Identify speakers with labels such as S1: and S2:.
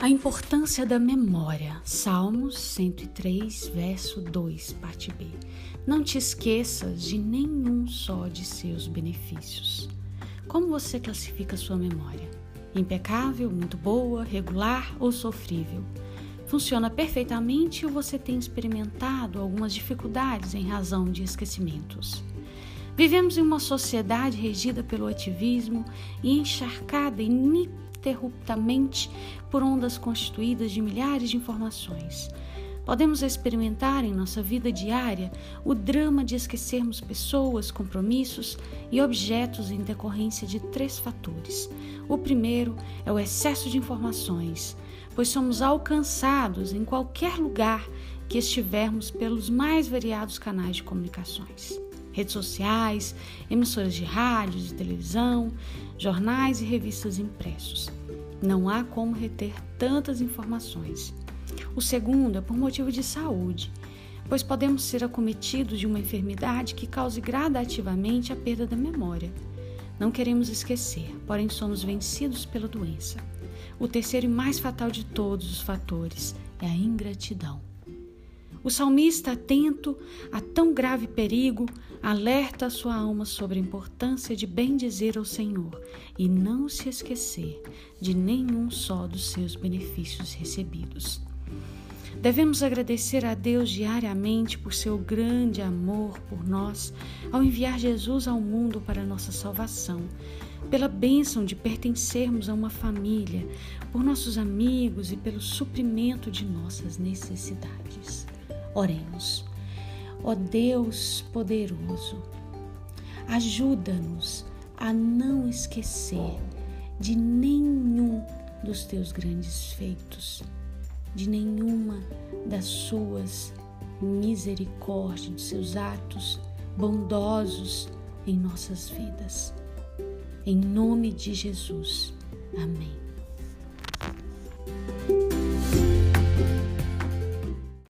S1: A importância da memória. Salmos 103, verso 2, parte B. Não te esqueças de nenhum só de seus benefícios. Como você classifica sua memória? Impecável, muito boa, regular ou sofrível? Funciona perfeitamente ou você tem experimentado algumas dificuldades em razão de esquecimentos? Vivemos em uma sociedade regida pelo ativismo e encharcada ininterruptamente por ondas constituídas de milhares de informações. Podemos experimentar em nossa vida diária o drama de esquecermos pessoas, compromissos e objetos em decorrência de três fatores. O primeiro é o excesso de informações, pois somos alcançados em qualquer lugar que estivermos pelos mais variados canais de comunicações redes sociais, emissoras de rádio, de televisão, jornais e revistas impressos. Não há como reter tantas informações. O segundo é por motivo de saúde, pois podemos ser acometidos de uma enfermidade que cause gradativamente a perda da memória. Não queremos esquecer, porém somos vencidos pela doença. O terceiro e mais fatal de todos os fatores é a ingratidão. O salmista, atento a tão grave perigo, alerta a sua alma sobre a importância de bem dizer ao Senhor e não se esquecer de nenhum só dos seus benefícios recebidos. Devemos agradecer a Deus diariamente por seu grande amor por nós ao enviar Jesus ao mundo para nossa salvação, pela bênção de pertencermos a uma família, por nossos amigos e pelo suprimento de nossas necessidades. Oremos. Ó Deus poderoso, ajuda-nos a não esquecer de nenhum dos teus grandes feitos, de nenhuma das suas misericórdias, de seus atos bondosos em nossas vidas. Em nome de Jesus. Amém.